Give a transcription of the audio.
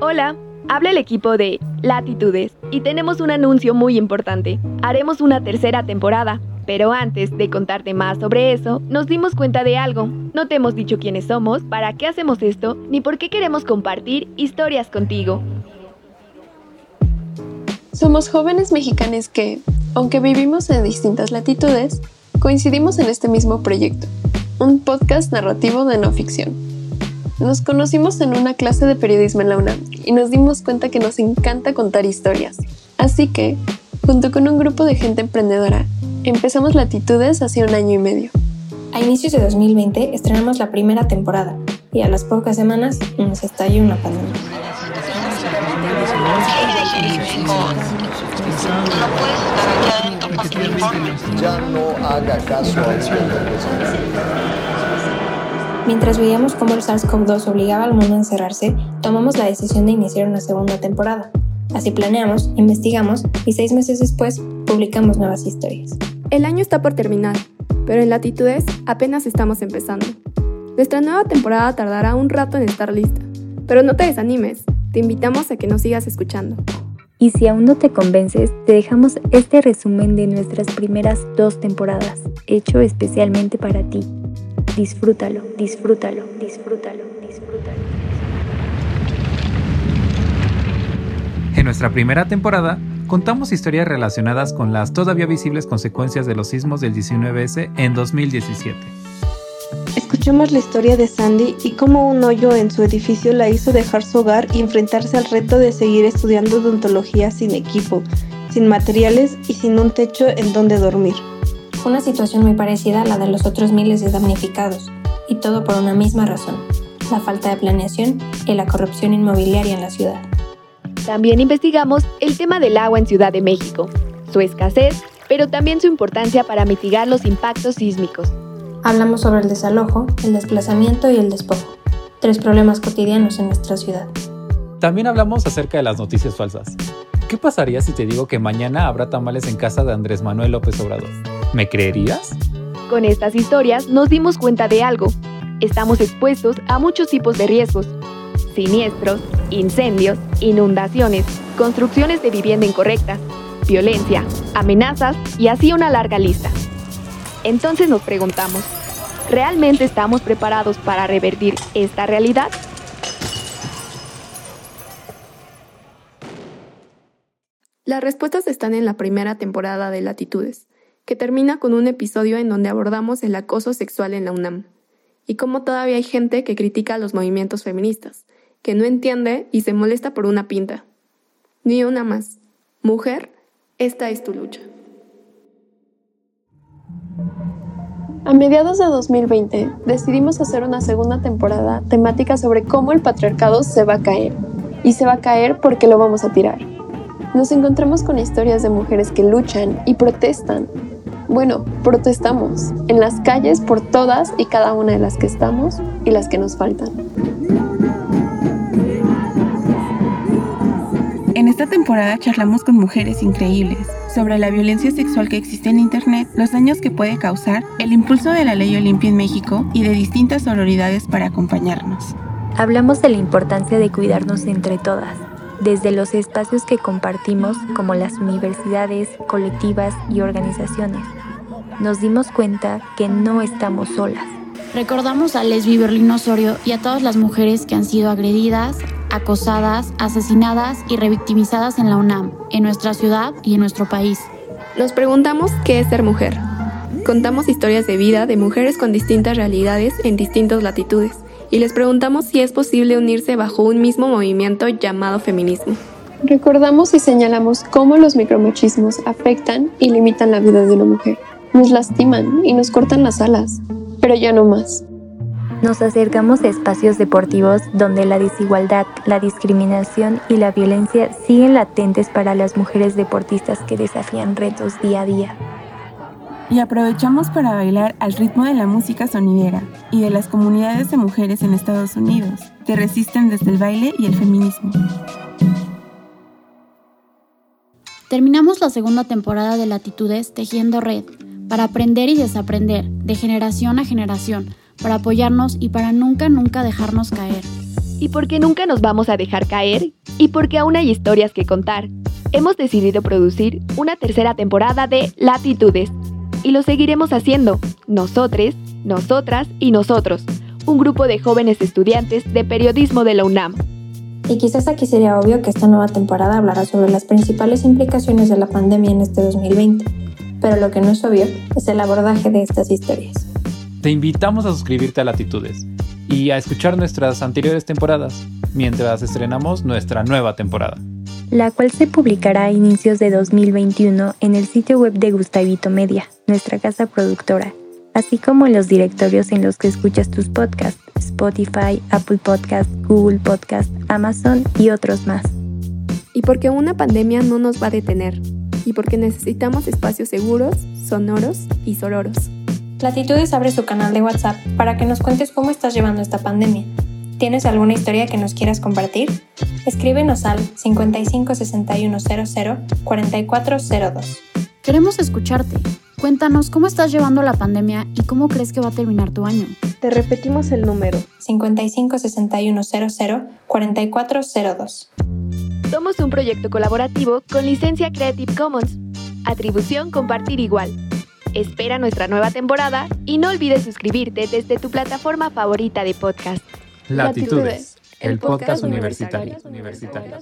Hola, habla el equipo de Latitudes y tenemos un anuncio muy importante. Haremos una tercera temporada. Pero antes de contarte más sobre eso, nos dimos cuenta de algo. No te hemos dicho quiénes somos, para qué hacemos esto, ni por qué queremos compartir historias contigo. Somos jóvenes mexicanos que, aunque vivimos en distintas latitudes, coincidimos en este mismo proyecto, un podcast narrativo de no ficción. Nos conocimos en una clase de periodismo en la UNAM y nos dimos cuenta que nos encanta contar historias. Así que, junto con un grupo de gente emprendedora, empezamos Latitudes hace un año y medio. A inicios de 2020 estrenamos la primera temporada y a las pocas semanas nos estalló una pandemia. Ya no haga caso a Mientras veíamos cómo el SARS-CoV-2 obligaba al mundo a encerrarse, tomamos la decisión de iniciar una segunda temporada. Así planeamos, investigamos y seis meses después publicamos nuevas historias. El año está por terminar, pero en Latitudes apenas estamos empezando. Nuestra nueva temporada tardará un rato en estar lista, pero no te desanimes, te invitamos a que nos sigas escuchando. Y si aún no te convences, te dejamos este resumen de nuestras primeras dos temporadas, hecho especialmente para ti. Disfrútalo, disfrútalo, disfrútalo, disfrútalo. En nuestra primera temporada, contamos historias relacionadas con las todavía visibles consecuencias de los sismos del 19S en 2017. Escuchamos la historia de Sandy y cómo un hoyo en su edificio la hizo dejar su hogar y enfrentarse al reto de seguir estudiando odontología sin equipo, sin materiales y sin un techo en donde dormir. Una situación muy parecida a la de los otros miles de damnificados, y todo por una misma razón, la falta de planeación y la corrupción inmobiliaria en la ciudad. También investigamos el tema del agua en Ciudad de México, su escasez, pero también su importancia para mitigar los impactos sísmicos. Hablamos sobre el desalojo, el desplazamiento y el despojo, tres problemas cotidianos en nuestra ciudad. También hablamos acerca de las noticias falsas. ¿Qué pasaría si te digo que mañana habrá tamales en casa de Andrés Manuel López Obrador? ¿Me creerías? Con estas historias nos dimos cuenta de algo. Estamos expuestos a muchos tipos de riesgos, siniestros, incendios, inundaciones, construcciones de vivienda incorrectas, violencia, amenazas y así una larga lista. Entonces nos preguntamos, ¿realmente estamos preparados para revertir esta realidad? Las respuestas están en la primera temporada de Latitudes, que termina con un episodio en donde abordamos el acoso sexual en la UNAM y cómo todavía hay gente que critica los movimientos feministas, que no entiende y se molesta por una pinta. Ni una más. Mujer, esta es tu lucha. A mediados de 2020 decidimos hacer una segunda temporada temática sobre cómo el patriarcado se va a caer. Y se va a caer porque lo vamos a tirar. Nos encontramos con historias de mujeres que luchan y protestan. Bueno, protestamos en las calles por todas y cada una de las que estamos y las que nos faltan. En esta temporada charlamos con mujeres increíbles sobre la violencia sexual que existe en Internet, los daños que puede causar, el impulso de la ley Olimpia en México y de distintas sororidades para acompañarnos. Hablamos de la importancia de cuidarnos entre todas, desde los espacios que compartimos como las universidades, colectivas y organizaciones. Nos dimos cuenta que no estamos solas. Recordamos a Lesbi Berlín Osorio y a todas las mujeres que han sido agredidas, acosadas, asesinadas y revictimizadas en la UNAM, en nuestra ciudad y en nuestro país. Nos preguntamos qué es ser mujer. Contamos historias de vida de mujeres con distintas realidades en distintas latitudes y les preguntamos si es posible unirse bajo un mismo movimiento llamado feminismo. Recordamos y señalamos cómo los micromachismos afectan y limitan la vida de una mujer. Nos lastiman y nos cortan las alas, pero ya no más. Nos acercamos a espacios deportivos donde la desigualdad, la discriminación y la violencia siguen latentes para las mujeres deportistas que desafían retos día a día. Y aprovechamos para bailar al ritmo de la música sonidera y de las comunidades de mujeres en Estados Unidos que resisten desde el baile y el feminismo. Terminamos la segunda temporada de Latitudes tejiendo red para aprender y desaprender de generación a generación para apoyarnos y para nunca, nunca dejarnos caer. y porque nunca nos vamos a dejar caer y porque aún hay historias que contar. Hemos decidido producir una tercera temporada de Latitudes y lo seguiremos haciendo, nosotros, nosotras y nosotros, un grupo de jóvenes estudiantes de periodismo de la UNAM. Y quizás aquí sería obvio que esta nueva temporada hablará sobre las principales implicaciones de la pandemia en este 2020, pero lo que no es obvio es el abordaje de estas historias. Te invitamos a suscribirte a Latitudes y a escuchar nuestras anteriores temporadas mientras estrenamos nuestra nueva temporada. La cual se publicará a inicios de 2021 en el sitio web de Gustavito Media, nuestra casa productora, así como en los directorios en los que escuchas tus podcasts, Spotify, Apple Podcast, Google Podcast, Amazon y otros más. Y porque una pandemia no nos va a detener, y porque necesitamos espacios seguros, sonoros y sororos. Latitudes abre su canal de WhatsApp para que nos cuentes cómo estás llevando esta pandemia. ¿Tienes alguna historia que nos quieras compartir? Escríbenos al 556100 4402. Queremos escucharte. Cuéntanos cómo estás llevando la pandemia y cómo crees que va a terminar tu año. Te repetimos el número. 556100 4402. Somos un proyecto colaborativo con licencia Creative Commons. Atribución compartir igual. Espera nuestra nueva temporada y no olvides suscribirte desde tu plataforma favorita de podcast. Latitudes, el podcast universitario. universitario.